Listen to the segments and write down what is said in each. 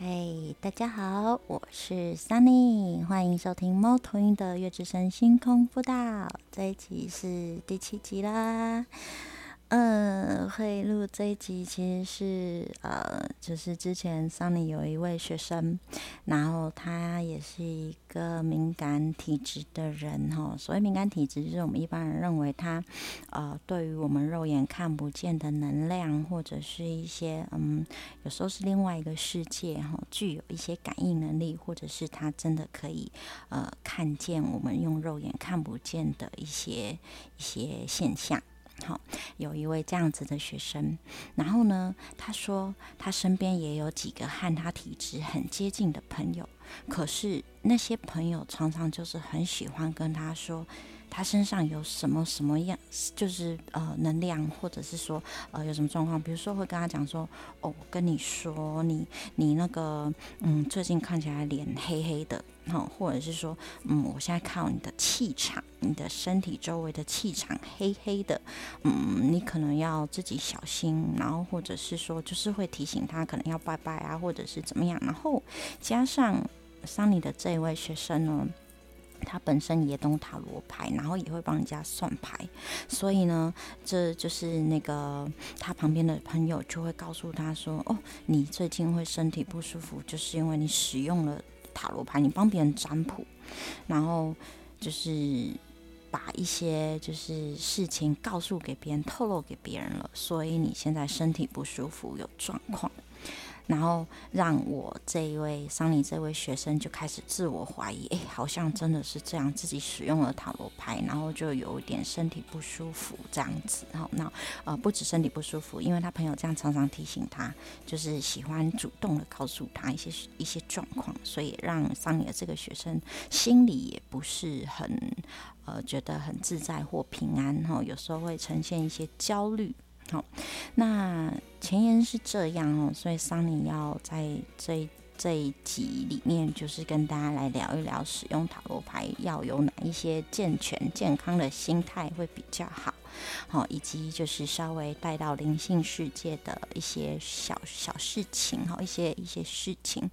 嘿，大家好，我是 Sunny，欢迎收听猫头鹰的月之声星空辅导，这一集是第七集啦。嗯，会录这一集其实是呃，就是之前 Sunny 有一位学生，然后他也是一个敏感体质的人哈。所谓敏感体质，就是我们一般人认为他呃，对于我们肉眼看不见的能量，或者是一些嗯，有时候是另外一个世界哈，具有一些感应能力，或者是他真的可以呃看见我们用肉眼看不见的一些一些现象。好，有一位这样子的学生，然后呢，他说他身边也有几个和他体质很接近的朋友，可是那些朋友常常就是很喜欢跟他说。他身上有什么什么样，就是呃能量，或者是说呃有什么状况，比如说会跟他讲说，哦，我跟你说，你你那个嗯最近看起来脸黑黑的，哈，或者是说嗯我现在看到你的气场，你的身体周围的气场黑黑的，嗯你可能要自己小心，然后或者是说就是会提醒他可能要拜拜啊，或者是怎么样，然后加上桑尼的这一位学生呢。他本身也懂塔罗牌，然后也会帮人家算牌，所以呢，这就是那个他旁边的朋友就会告诉他说：“哦，你最近会身体不舒服，就是因为你使用了塔罗牌，你帮别人占卜，然后就是把一些就是事情告诉给别人，透露给别人了，所以你现在身体不舒服，有状况。”然后让我这一位桑尼这位学生就开始自我怀疑，哎，好像真的是这样，自己使用了塔罗牌，然后就有一点身体不舒服这样子。好，那呃不止身体不舒服，因为他朋友这样常常提醒他，就是喜欢主动的告诉他一些一些状况，所以让桑尼的这个学生心里也不是很呃觉得很自在或平安哈，有时候会呈现一些焦虑。好，那前言是这样哦，所以桑尼要在这这一集里面，就是跟大家来聊一聊使用塔罗牌要有哪一些健全健康的心态会比较好，好，以及就是稍微带到灵性世界的一些小小事情，好，一些一些事情，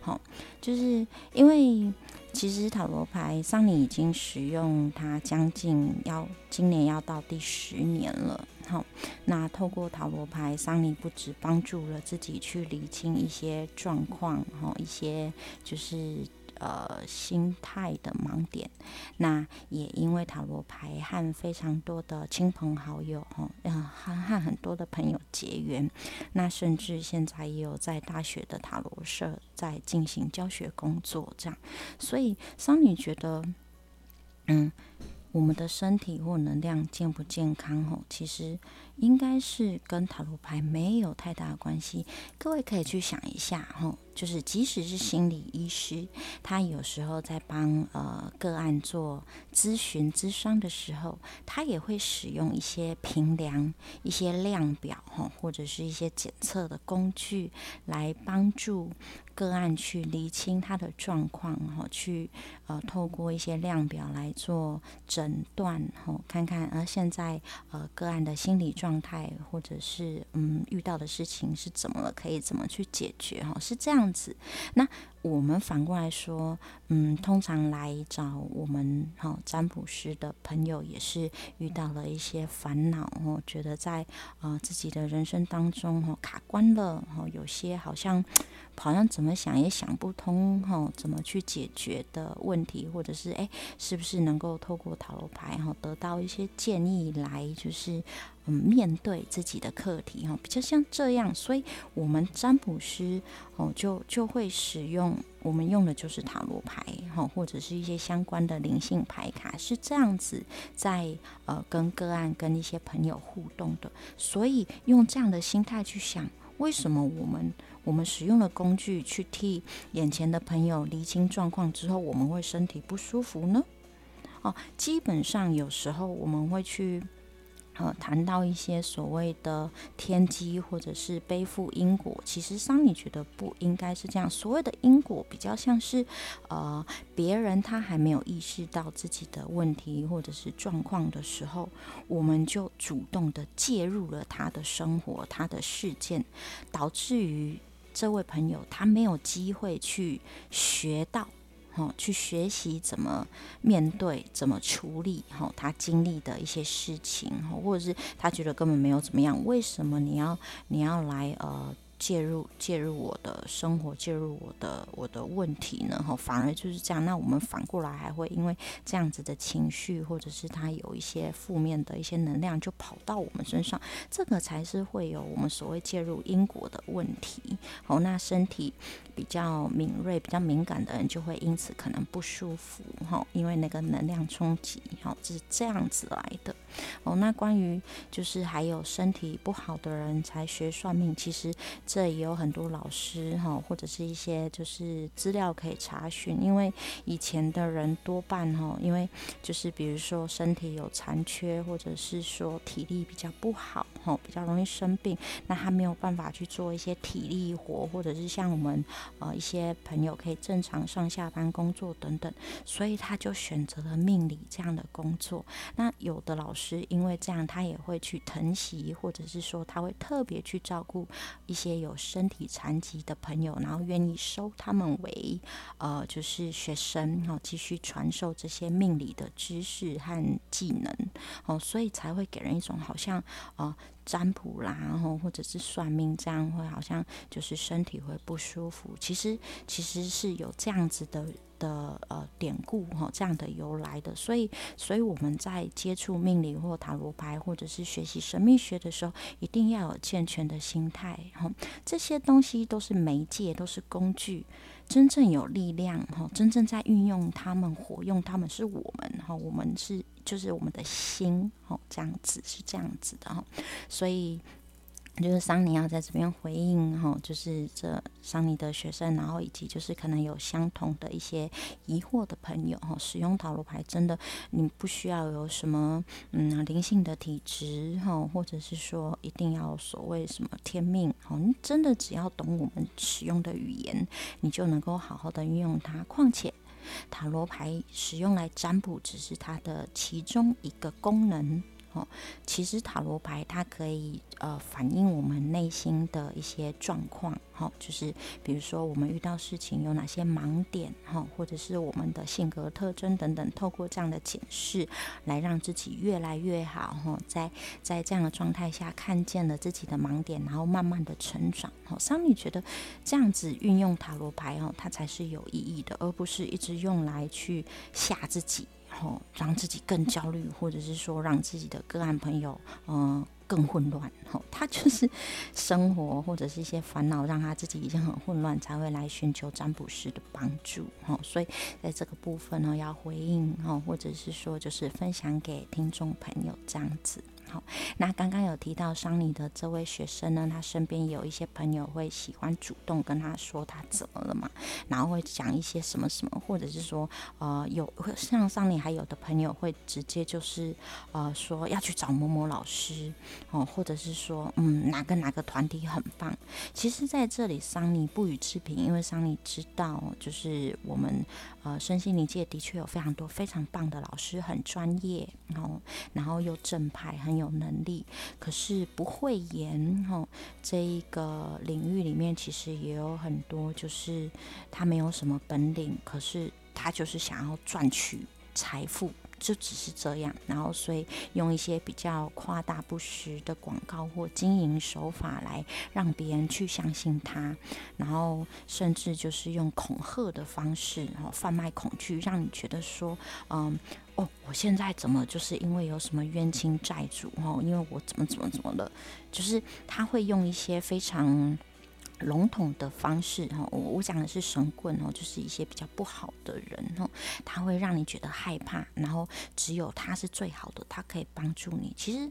好，就是因为其实塔罗牌桑尼已经使用它将近要今年要到第十年了。好，那透过塔罗牌，桑尼不止帮助了自己去理清一些状况，哈，一些就是呃心态的盲点。那也因为塔罗牌和非常多的亲朋好友，哈，嗯，和和很多的朋友结缘。那甚至现在也有在大学的塔罗社在进行教学工作，这样。所以桑尼觉得，嗯。我们的身体或能量健不健康？吼，其实应该是跟塔罗牌没有太大的关系。各位可以去想一下，吼。就是，即使是心理医师，他有时候在帮呃个案做咨询、咨商的时候，他也会使用一些评量、一些量表哈，或者是一些检测的工具，来帮助个案去厘清他的状况哈，去呃透过一些量表来做诊断哈，看看呃现在呃个案的心理状态，或者是嗯遇到的事情是怎么，可以怎么去解决哈，是这样。子，那我们反过来说，嗯，通常来找我们哈占卜师的朋友，也是遇到了一些烦恼哦，觉得在呃自己的人生当中哦卡关了哦，有些好像好像怎么想也想不通哈，怎么去解决的问题，或者是哎，是不是能够透过塔罗牌哈得到一些建议来，就是嗯面对自己的课题哈，比较像这样，所以我们占卜师哦就就会使用。我们用的就是塔罗牌，哈，或者是一些相关的灵性牌卡，是这样子在呃跟个案、跟一些朋友互动的。所以用这样的心态去想，为什么我们我们使用了工具去替眼前的朋友厘清状况之后，我们会身体不舒服呢？哦，基本上有时候我们会去。呃，谈到一些所谓的天机或者是背负因果，其实桑尼觉得不应该是这样。所谓的因果，比较像是呃，别人他还没有意识到自己的问题或者是状况的时候，我们就主动的介入了他的生活、他的事件，导致于这位朋友他没有机会去学到。哦，去学习怎么面对、怎么处理，哈，他经历的一些事情，或者是他觉得根本没有怎么样，为什么你要你要来呃？介入介入我的生活，介入我的我的问题呢？哈，反而就是这样。那我们反过来还会因为这样子的情绪，或者是他有一些负面的一些能量，就跑到我们身上。这个才是会有我们所谓介入因果的问题。哦，那身体比较敏锐、比较敏感的人，就会因此可能不舒服。哈，因为那个能量冲击，哈，是这样子来的。哦，那关于就是还有身体不好的人才学算命，其实。这也有很多老师哈，或者是一些就是资料可以查询，因为以前的人多半哈，因为就是比如说身体有残缺，或者是说体力比较不好哈，比较容易生病，那他没有办法去做一些体力活，或者是像我们呃一些朋友可以正常上下班工作等等，所以他就选择了命理这样的工作。那有的老师因为这样，他也会去疼惜，或者是说他会特别去照顾一些。有身体残疾的朋友，然后愿意收他们为呃，就是学生哦，继续传授这些命理的知识和技能。哦，所以才会给人一种好像啊占卜啦，然后或者是算命这样，会好像就是身体会不舒服。其实其实是有这样子的。的呃典故哈，这样的由来的，所以所以我们在接触命理或塔罗牌，或者是学习神秘学的时候，一定要有健全的心态哈。这些东西都是媒介，都是工具，真正有力量哈，真正在运用他们、活用他们是我们哈，我们是就是我们的心哈，这样子是这样子的哈，所以。就是桑尼要在这边回应哈，就是这桑尼的学生，然后以及就是可能有相同的一些疑惑的朋友哈，使用塔罗牌真的你不需要有什么嗯灵性的体质哈，或者是说一定要所谓什么天命哈，你真的只要懂我们使用的语言，你就能够好好的运用它。况且塔罗牌使用来占卜只是它的其中一个功能。哦，其实塔罗牌它可以呃反映我们内心的一些状况，哈，就是比如说我们遇到事情有哪些盲点，哈，或者是我们的性格特征等等，透过这样的检视，来让自己越来越好，哈，在在这样的状态下看见了自己的盲点，然后慢慢的成长，哈，桑尼觉得这样子运用塔罗牌哦，它才是有意义的，而不是一直用来去吓自己。哦，让自己更焦虑，或者是说让自己的个案朋友，嗯，更混乱。哦，他就是生活或者是一些烦恼，让他自己已经很混乱，才会来寻求占卜师的帮助。哦，所以在这个部分呢，要回应哦，或者是说就是分享给听众朋友这样子。好，那刚刚有提到桑尼的这位学生呢，他身边有一些朋友会喜欢主动跟他说他怎么了嘛，然后会讲一些什么什么，或者是说呃有像桑尼还有的朋友会直接就是呃说要去找某某老师哦，或者是说嗯哪个哪个团体很棒。其实在这里桑尼不予置评，因为桑尼知道就是我们呃身心灵界的确有非常多非常棒的老师，很专业，然后然后又正派，很有。有能力，可是不会言哈。这一个领域里面，其实也有很多，就是他没有什么本领，可是他就是想要赚取财富。就只是这样，然后所以用一些比较夸大不实的广告或经营手法来让别人去相信他，然后甚至就是用恐吓的方式，然后贩卖恐惧，让你觉得说，嗯，哦，我现在怎么就是因为有什么冤亲债主哦，因为我怎么怎么怎么了，就是他会用一些非常。笼统的方式哈，我我讲的是神棍哦，就是一些比较不好的人哦，他会让你觉得害怕，然后只有他是最好的，他可以帮助你。其实，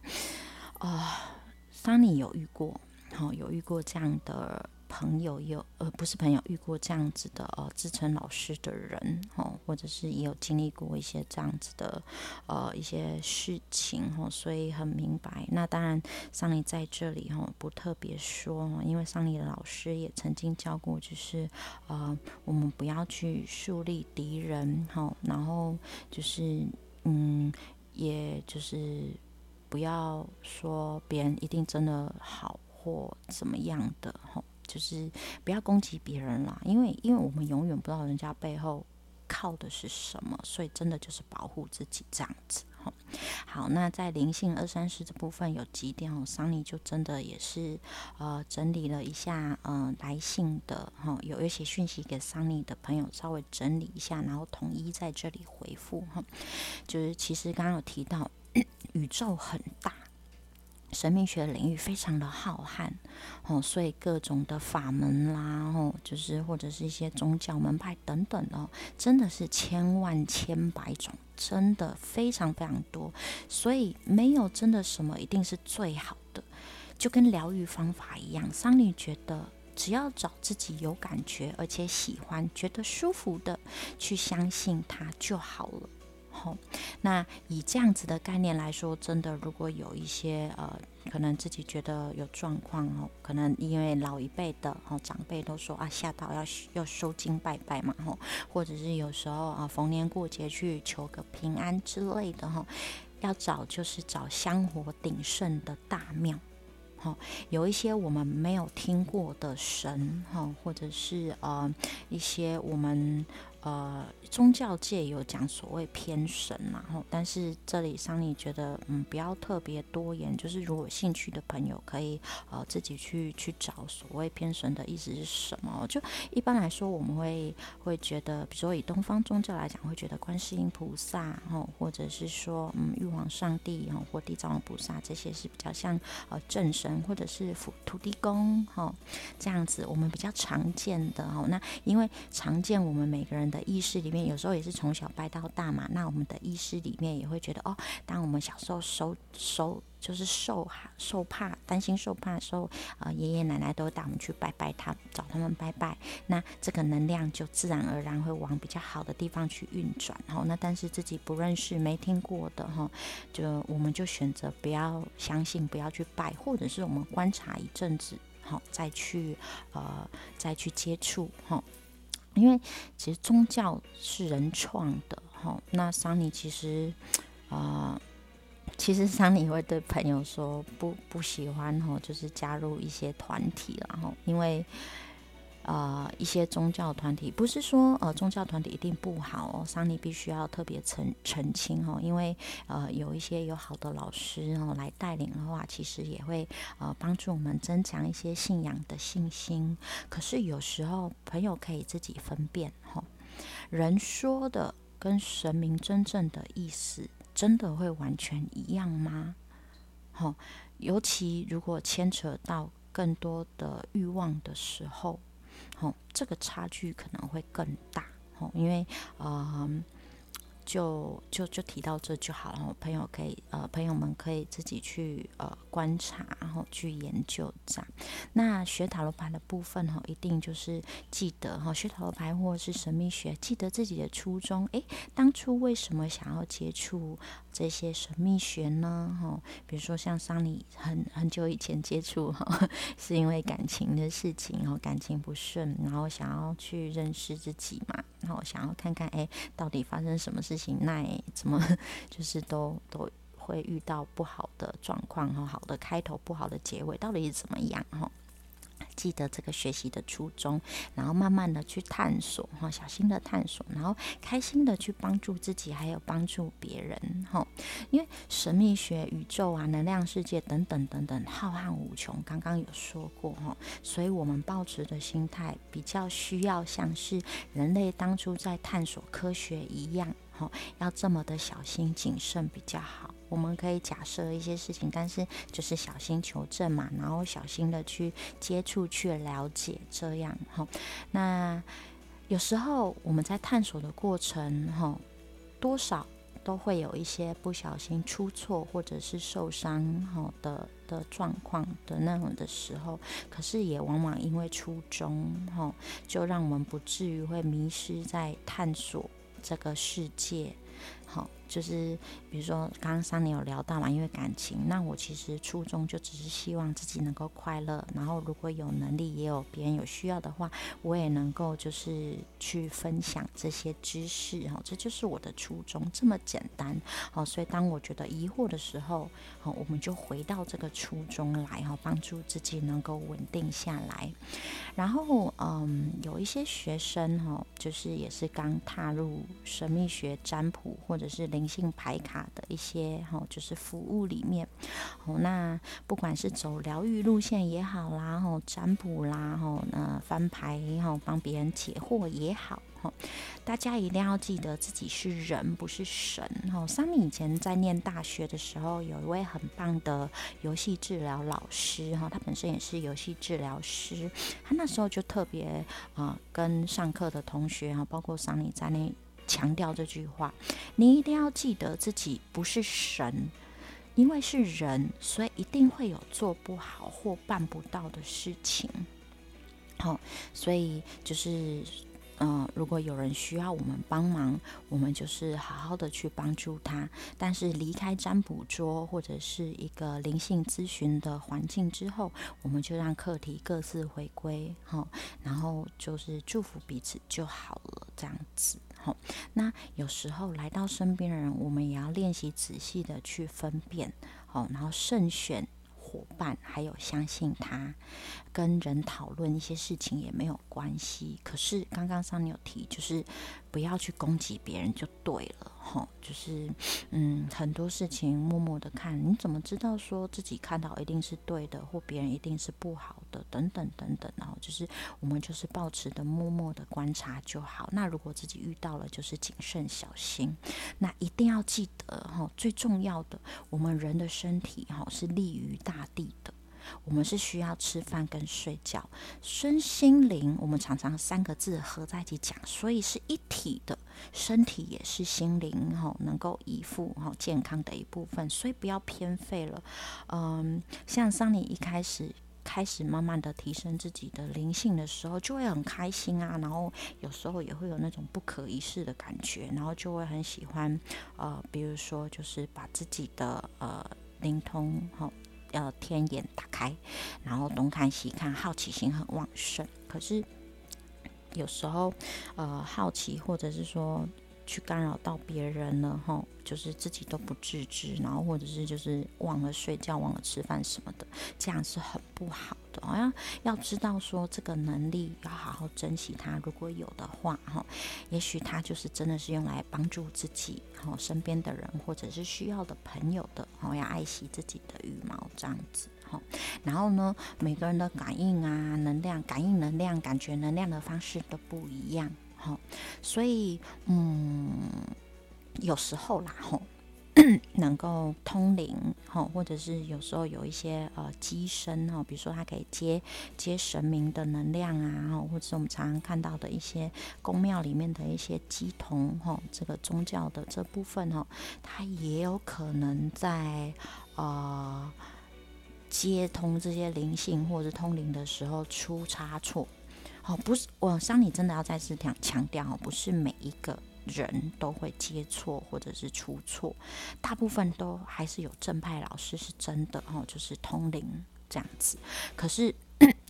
啊，Sunny 有遇过，好有遇过这样的。朋友有呃不是朋友遇过这样子的呃自称老师的人哦，或者是也有经历过一些这样子的呃一些事情哦，所以很明白。那当然桑尼在这里哈不特别说，因为桑尼的老师也曾经教过，就是呃我们不要去树立敌人哈，然后就是嗯也就是不要说别人一定真的好或怎么样的哈。就是不要攻击别人啦，因为因为我们永远不知道人家背后靠的是什么，所以真的就是保护自己这样子。好，那在灵性二三十这部分有几点哦，桑尼就真的也是呃整理了一下，嗯，来信的哈，有一些讯息给桑尼的朋友稍微整理一下，然后统一在这里回复哈。就是其实刚刚有提到，宇宙很大。神秘学领域非常的浩瀚，哦，所以各种的法门啦，哦，就是或者是一些宗教门派等等哦，真的是千万千百种，真的非常非常多，所以没有真的什么一定是最好的，就跟疗愈方法一样，桑尼觉得只要找自己有感觉而且喜欢、觉得舒服的，去相信它就好了。好，那以这样子的概念来说，真的，如果有一些呃，可能自己觉得有状况哦，可能因为老一辈的哦长辈都说啊，吓到要要收金拜拜嘛吼，或者是有时候啊逢年过节去求个平安之类的哈，要找就是找香火鼎盛的大庙，哈，有一些我们没有听过的神哈，或者是呃一些我们。呃，宗教界有讲所谓偏神，然后，但是这里桑尼觉得，嗯，不要特别多言，就是如果兴趣的朋友可以呃自己去去找所谓偏神的意思是什么。就一般来说，我们会会觉得，比如说以东方宗教来讲，会觉得观世音菩萨，哦，或者是说，嗯，玉皇上帝，哦，或地藏王菩萨，这些是比较像呃正神，或者是土土地公，哈，这样子我们比较常见的，哦，那因为常见我们每个人。的意识里面，有时候也是从小拜到大嘛。那我们的意识里面也会觉得，哦，当我们小时候受受就是受受怕、担心受怕的时候，呃，爷爷奶奶都带我们去拜拜他，找他们拜拜。那这个能量就自然而然会往比较好的地方去运转。哈，那但是自己不认识、没听过的哈，就我们就选择不要相信，不要去拜，或者是我们观察一阵子，好再去呃再去接触哈。因为其实宗教是人创的，哈。那桑尼其实，啊，其实桑尼会对朋友说不不喜欢，哈，就是加入一些团体，然后因为。呃，一些宗教团体不是说呃宗教团体一定不好哦，桑尼必须要特别澄澄清哦，因为呃有一些有好的老师哦来带领的话，其实也会呃帮助我们增强一些信仰的信心。可是有时候朋友可以自己分辨哈，人说的跟神明真正的意思真的会完全一样吗？好，尤其如果牵扯到更多的欲望的时候。哦，这个差距可能会更大哦，因为呃，就就就提到这就好了。朋友可以呃，朋友们可以自己去呃观察，然后去研究这样。那学塔罗牌的部分哈，一定就是记得哈，学塔罗牌或者是神秘学，记得自己的初衷。诶，当初为什么想要接触？这些神秘学呢，哈，比如说像桑尼很很久以前接触哈，是因为感情的事情，然后感情不顺，然后想要去认识自己嘛，然后想要看看哎，到底发生什么事情，那怎么就是都都会遇到不好的状况哈，好的开头，不好的结尾，到底是怎么样哈？记得这个学习的初衷，然后慢慢的去探索哈，小心的探索，然后开心的去帮助自己，还有帮助别人哈。因为神秘学、宇宙啊、能量世界等等等等浩瀚无穷，刚刚有说过哈，所以我们抱持的心态比较需要像是人类当初在探索科学一样要这么的小心谨慎比较好。我们可以假设一些事情，但是就是小心求证嘛，然后小心的去接触、去了解，这样哈。那有时候我们在探索的过程哈，多少都会有一些不小心出错或者是受伤哈的的状况的那种的时候，可是也往往因为初衷哈，就让我们不至于会迷失在探索这个世界。好。就是比如说，刚刚三年有聊到嘛，因为感情，那我其实初衷就只是希望自己能够快乐，然后如果有能力，也有别人有需要的话，我也能够就是去分享这些知识哈，这就是我的初衷，这么简单好，所以当我觉得疑惑的时候，好，我们就回到这个初衷来哈，帮助自己能够稳定下来。然后嗯，有一些学生哈，就是也是刚踏入神秘学占卜或者是灵。性牌卡的一些哈，就是服务里面，哦，那不管是走疗愈路线也好啦，吼占卜啦，吼那翻牌吼帮别人解惑也好，吼大家一定要记得自己是人，不是神。吼，桑尼以前在念大学的时候，有一位很棒的游戏治疗老师，哈，他本身也是游戏治疗师，他那时候就特别啊，跟上课的同学哈，包括桑尼在内。强调这句话，你一定要记得自己不是神，因为是人，所以一定会有做不好或办不到的事情。好，所以就是。嗯，如果有人需要我们帮忙，我们就是好好的去帮助他。但是离开占卜桌或者是一个灵性咨询的环境之后，我们就让课题各自回归，哈，然后就是祝福彼此就好了，这样子，好。那有时候来到身边的人，我们也要练习仔细的去分辨，好，然后慎选。伙伴，还有相信他，跟人讨论一些事情也没有关系。可是刚刚上有提，就是不要去攻击别人就对了，哈。就是嗯，很多事情默默的看，你怎么知道说自己看到一定是对的，或别人一定是不好的？等等等等，然后就是我们就是保持的默默的观察就好。那如果自己遇到了，就是谨慎小心。那一定要记得哈，最重要的，我们人的身体哈是立于大地的，我们是需要吃饭跟睡觉，身心灵我们常常三个字合在一起讲，所以是一体的，身体也是心灵哈能够依附哈健康的一部分，所以不要偏废了。嗯，像桑尼一开始。开始慢慢的提升自己的灵性的时候，就会很开心啊，然后有时候也会有那种不可一世的感觉，然后就会很喜欢，呃，比如说就是把自己的呃灵通哈，要天眼打开，然后东看西看，好奇心很旺盛。可是有时候呃好奇或者是说。去干扰到别人了哈，就是自己都不自知，然后或者是就是忘了睡觉、忘了吃饭什么的，这样是很不好的。好像要知道说这个能力要好好珍惜它，如果有的话哈，也许它就是真的是用来帮助自己、哈身边的人或者是需要的朋友的，哈要爱惜自己的羽毛这样子哈。然后呢，每个人的感应啊、能量、感应能量、感觉能量的方式都不一样。好，所以嗯，有时候啦，吼，能够通灵，吼，或者是有时候有一些呃机身，哦，比如说它可以接接神明的能量啊，或者是我们常常看到的一些宫庙里面的一些机童，吼，这个宗教的这部分，哈，它也有可能在呃接通这些灵性或者通灵的时候出差错。哦，不是，我桑尼真的要再次强强调哦，不是每一个人都会接错或者是出错，大部分都还是有正派老师是真的哦，就是通灵这样子。可是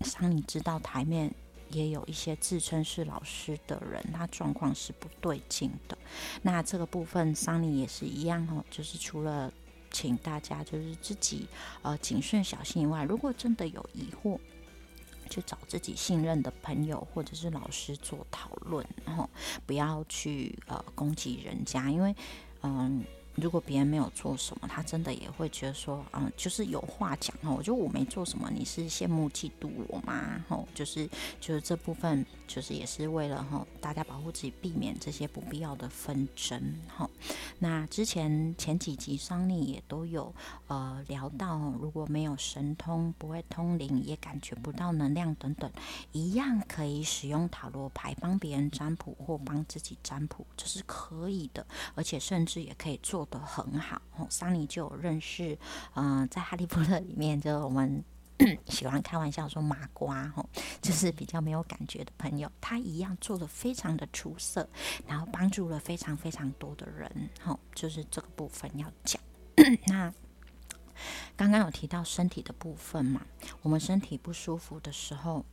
桑尼知道台面也有一些自称是老师的人，他状况是不对劲的。那这个部分桑尼也是一样哦，就是除了请大家就是自己呃谨慎小心以外，如果真的有疑惑。去找自己信任的朋友或者是老师做讨论，然后不要去呃攻击人家，因为嗯。如果别人没有做什么，他真的也会觉得说，嗯，就是有话讲哈。我觉得我没做什么，你是羡慕嫉妒我吗？吼，就是就是这部分，就是也是为了哈大家保护自己，避免这些不必要的纷争。哈，那之前前几集桑尼也都有呃聊到，如果没有神通，不会通灵，也感觉不到能量等等，一样可以使用塔罗牌帮别人占卜或帮自己占卜，这是可以的，而且甚至也可以做。做的很好，哦，桑尼就有认识，嗯，在哈利波特里面，就我们 喜欢开玩笑说麻瓜哈，就是比较没有感觉的朋友，他一样做的非常的出色，然后帮助了非常非常多的人哈，就是这个部分要讲。那刚刚有提到身体的部分嘛，我们身体不舒服的时候，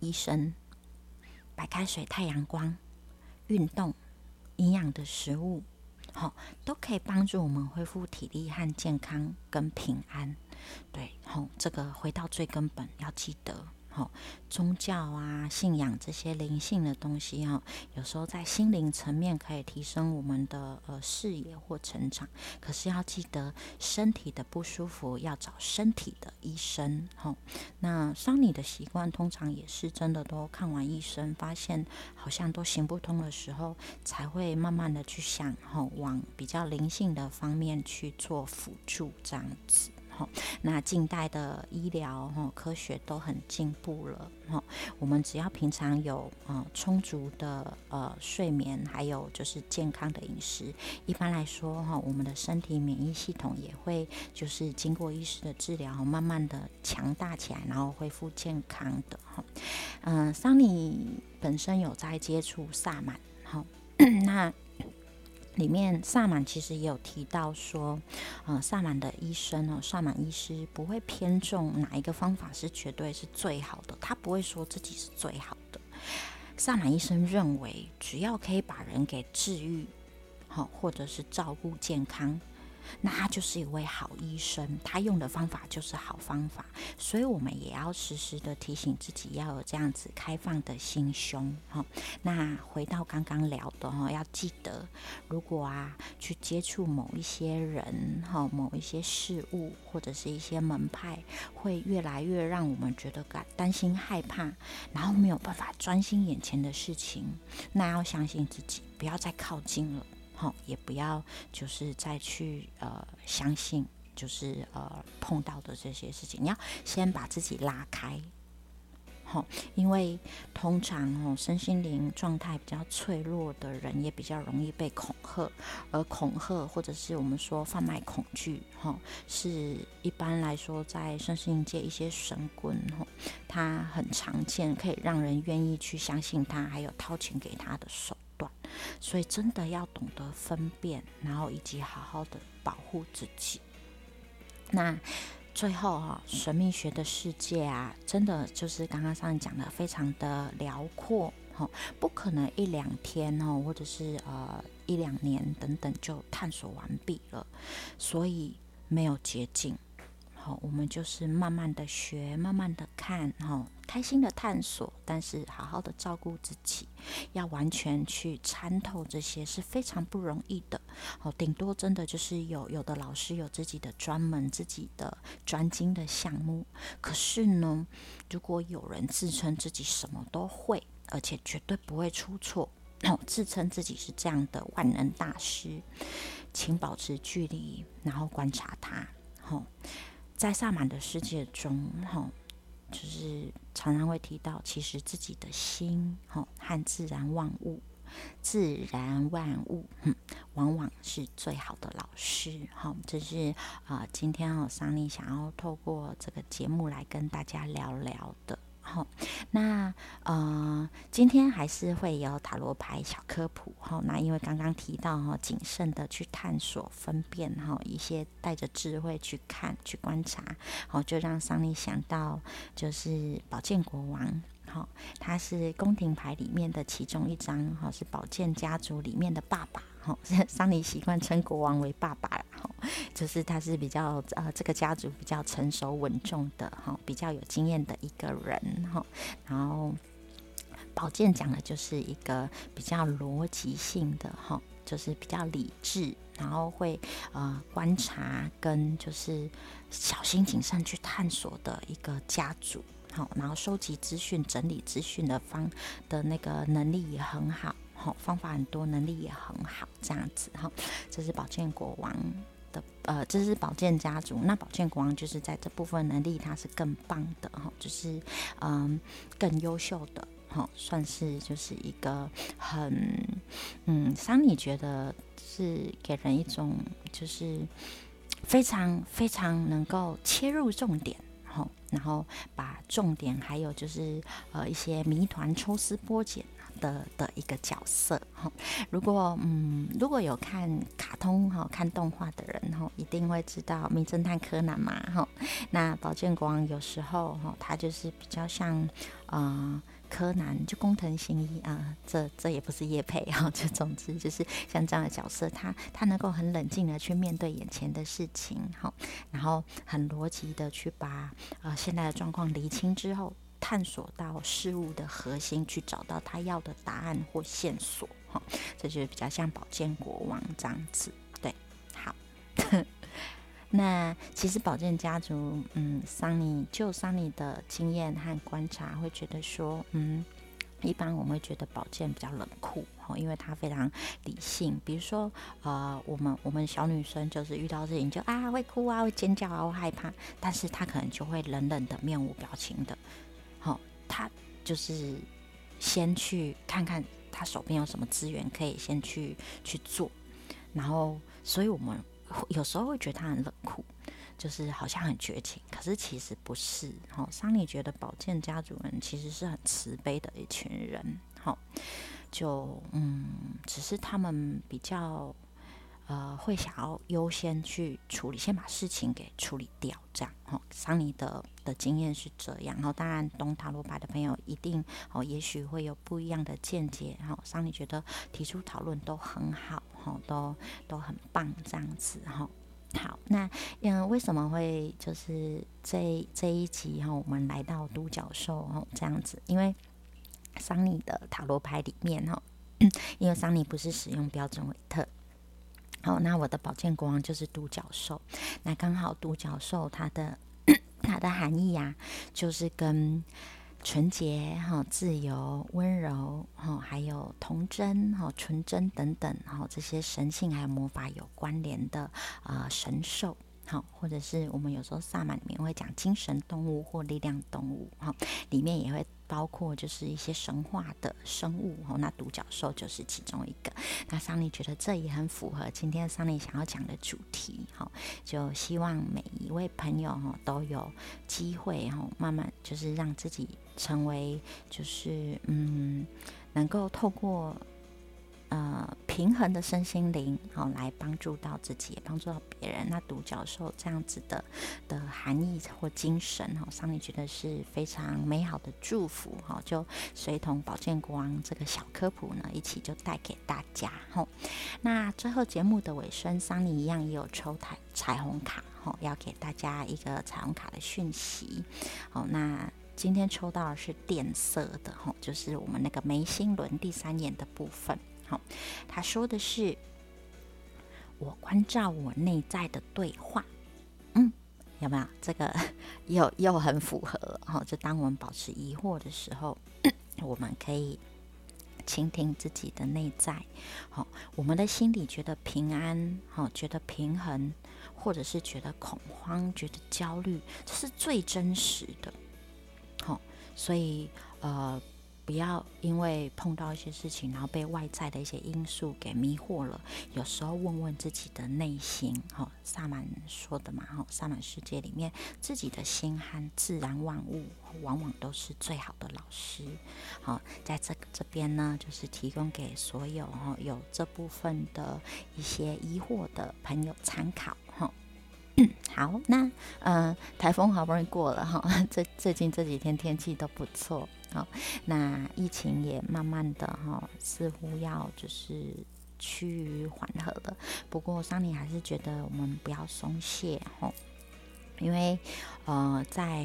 医生、白开水、太阳光、运动、营养的食物。好，都可以帮助我们恢复体力和健康跟平安。对，好，这个回到最根本，要记得。好，宗教啊、信仰这些灵性的东西哈，有时候在心灵层面可以提升我们的呃视野或成长。可是要记得，身体的不舒服要找身体的医生。哈，那伤你的习惯通常也是真的都看完医生，发现好像都行不通的时候，才会慢慢的去想哈，往比较灵性的方面去做辅助这样子。哈，那近代的医疗哈科学都很进步了哈。我们只要平常有呃充足的呃睡眠，还有就是健康的饮食，一般来说哈，我们的身体免疫系统也会就是经过医师的治疗，慢慢的强大起来，然后恢复健康的哈。嗯，桑尼本身有在接触萨满，哈，那。里面萨满其实也有提到说，呃，萨满的医生哦，萨满医师不会偏重哪一个方法是绝对是最好的，他不会说自己是最好的。萨满医生认为，只要可以把人给治愈，好，或者是照顾健康。那他就是一位好医生，他用的方法就是好方法，所以我们也要时时的提醒自己要有这样子开放的心胸哈。那回到刚刚聊的哈，要记得，如果啊去接触某一些人哈，某一些事物或者是一些门派，会越来越让我们觉得感担心害怕，然后没有办法专心眼前的事情，那要相信自己，不要再靠近了。好，也不要就是再去呃相信，就是呃碰到的这些事情，你要先把自己拉开。好，因为通常哦身心灵状态比较脆弱的人，也比较容易被恐吓，而恐吓或者是我们说贩卖恐惧，哈，是一般来说在身心灵界一些神棍，哈，他很常见，可以让人愿意去相信他，还有掏钱给他的手。所以真的要懂得分辨，然后以及好好的保护自己。那最后哈，神秘学的世界啊，真的就是刚刚上讲的，非常的辽阔哈，不可能一两天哦，或者是呃一两年等等就探索完毕了，所以没有捷径。好，我们就是慢慢的学，慢慢的看，哈，开心的探索，但是好好的照顾自己，要完全去参透这些是非常不容易的。好，顶多真的就是有有的老师有自己的专门、自己的专精的项目。可是呢，如果有人自称自己什么都会，而且绝对不会出错，自称自己是这样的万能大师，请保持距离，然后观察他，好。在萨满的世界中，哈，就是常常会提到，其实自己的心，哈，和自然万物、自然万物，嗯，往往是最好的老师，哈。这是啊，今天哦，桑尼想要透过这个节目来跟大家聊聊的。好，那呃，今天还是会有塔罗牌小科普哈。那因为刚刚提到哈，谨慎的去探索、分辨哈，一些带着智慧去看、去观察，好，就让桑尼想到就是宝剑国王，好，他是宫廷牌里面的其中一张，哈，是宝剑家族里面的爸爸。好，桑尼习惯称国王为爸爸了，哈，就是他是比较呃这个家族比较成熟稳重的，哈，比较有经验的一个人，哈，然后宝剑讲的就是一个比较逻辑性的，哈，就是比较理智，然后会呃观察跟就是小心谨慎去探索的一个家族，好，然后收集资讯、整理资讯的方的那个能力也很好。好，方法很多，能力也很好，这样子哈。这是宝剑国王的，呃，这是宝剑家族。那宝剑国王就是在这部分能力，他是更棒的哈，就是嗯更优秀的哈，算是就是一个很嗯，桑尼觉得是给人一种就是非常非常能够切入重点。然后把重点还有就是呃一些谜团抽丝剥茧的的一个角色哈。如果嗯如果有看卡通哈看动画的人哈，一定会知道名侦探柯南嘛哈。那宝剑国王有时候哈，他就是比较像啊。柯南就工藤新一啊，这这也不是叶配哈，就总之就是像这样的角色，他他能够很冷静的去面对眼前的事情，哈，然后很逻辑的去把呃现在的状况厘清之后，探索到事物的核心，去找到他要的答案或线索，哈，这就是比较像宝剑国王这样子，对，好。那其实宝剑家族，嗯，桑尼就桑尼的经验和观察，会觉得说，嗯，一般我们会觉得宝剑比较冷酷，哈，因为他非常理性。比如说，呃，我们我们小女生就是遇到事情就啊会哭啊会尖叫啊会害怕，但是他可能就会冷冷的面无表情的，他就是先去看看他手边有什么资源可以先去去做，然后，所以我们。有时候会觉得他很冷酷，就是好像很绝情，可是其实不是。哈，桑尼觉得宝剑家族人其实是很慈悲的一群人。哈，就嗯，只是他们比较呃会想要优先去处理，先把事情给处理掉，这样。哈，桑尼的的经验是这样。然后当然懂塔罗牌的朋友一定哦，也许会有不一样的见解。哈，桑尼觉得提出讨论都很好。哦，都都很棒，这样子哈。好，那嗯，为什么会就是这这一集哈，我们来到独角兽哦，这样子，因为桑尼的塔罗牌里面哈，因为桑尼不是使用标准韦特，好，那我的宝剑国王就是独角兽，那刚好独角兽它的 它的含义呀，就是跟。纯洁哈，自由、温柔哈，还有童真哈、纯真等等哈，这些神性还有魔法有关联的啊神兽。好，或者是我们有时候萨满里面会讲精神动物或力量动物，哈，里面也会包括就是一些神话的生物，哈，那独角兽就是其中一个。那桑尼觉得这也很符合今天桑尼想要讲的主题，哈，就希望每一位朋友哈都有机会，哈，慢慢就是让自己成为就是嗯，能够透过。呃，平衡的身心灵，好来帮助到自己，也帮助到别人。那独角兽这样子的的含义或精神，哈，桑尼觉得是非常美好的祝福，哈，就随同宝剑国王这个小科普呢，一起就带给大家，哈。那最后节目的尾声，桑尼一样也有抽彩彩虹卡，哈，要给大家一个彩虹卡的讯息，好，那今天抽到的是电色的，哈，就是我们那个眉心轮第三眼的部分。他说的是我关照我内在的对话，嗯，有没有这个 又又很符合？哈，就当我们保持疑惑的时候，我们可以倾听自己的内在。好，我们的心里觉得平安，好，觉得平衡，或者是觉得恐慌、觉得焦虑，这是最真实的。好，所以呃。不要因为碰到一些事情，然后被外在的一些因素给迷惑了。有时候问问自己的内心，哈，萨满说的嘛，哈，萨满世界里面自己的心和自然万物往往都是最好的老师。好，在这这边呢，就是提供给所有哈有这部分的一些疑惑的朋友参考，哈。好，那呃，台风好不容易过了哈，最最近这几天天气都不错。好，那疫情也慢慢的哈，似乎要就是趋于缓和了。不过桑尼还是觉得我们不要松懈哈，因为呃，在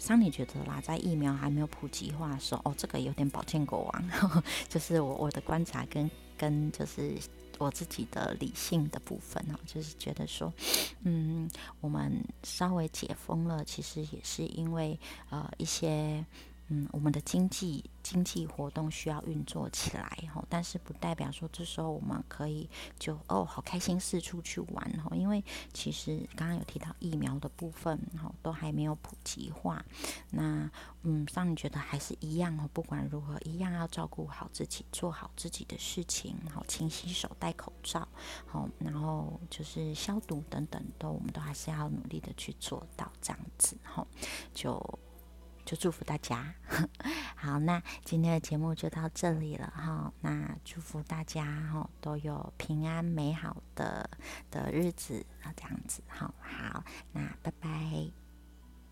桑尼觉得啦，在疫苗还没有普及化的时候，哦，这个有点宝剑国王，就是我我的观察跟跟就是我自己的理性的部分哈，就是觉得说，嗯，我们稍微解封了，其实也是因为呃一些。嗯，我们的经济经济活动需要运作起来哈，但是不代表说这时候我们可以就哦好开心四处去玩哈，因为其实刚刚有提到疫苗的部分哈，都还没有普及化。那嗯，让你觉得还是一样哦，不管如何，一样要照顾好自己，做好自己的事情，好勤洗手、戴口罩，好，然后就是消毒等等，都我们都还是要努力的去做到这样子哈，就。就祝福大家，好，那今天的节目就到这里了哈。那祝福大家哈都有平安美好的的日子啊，这样子，哈好，那拜拜。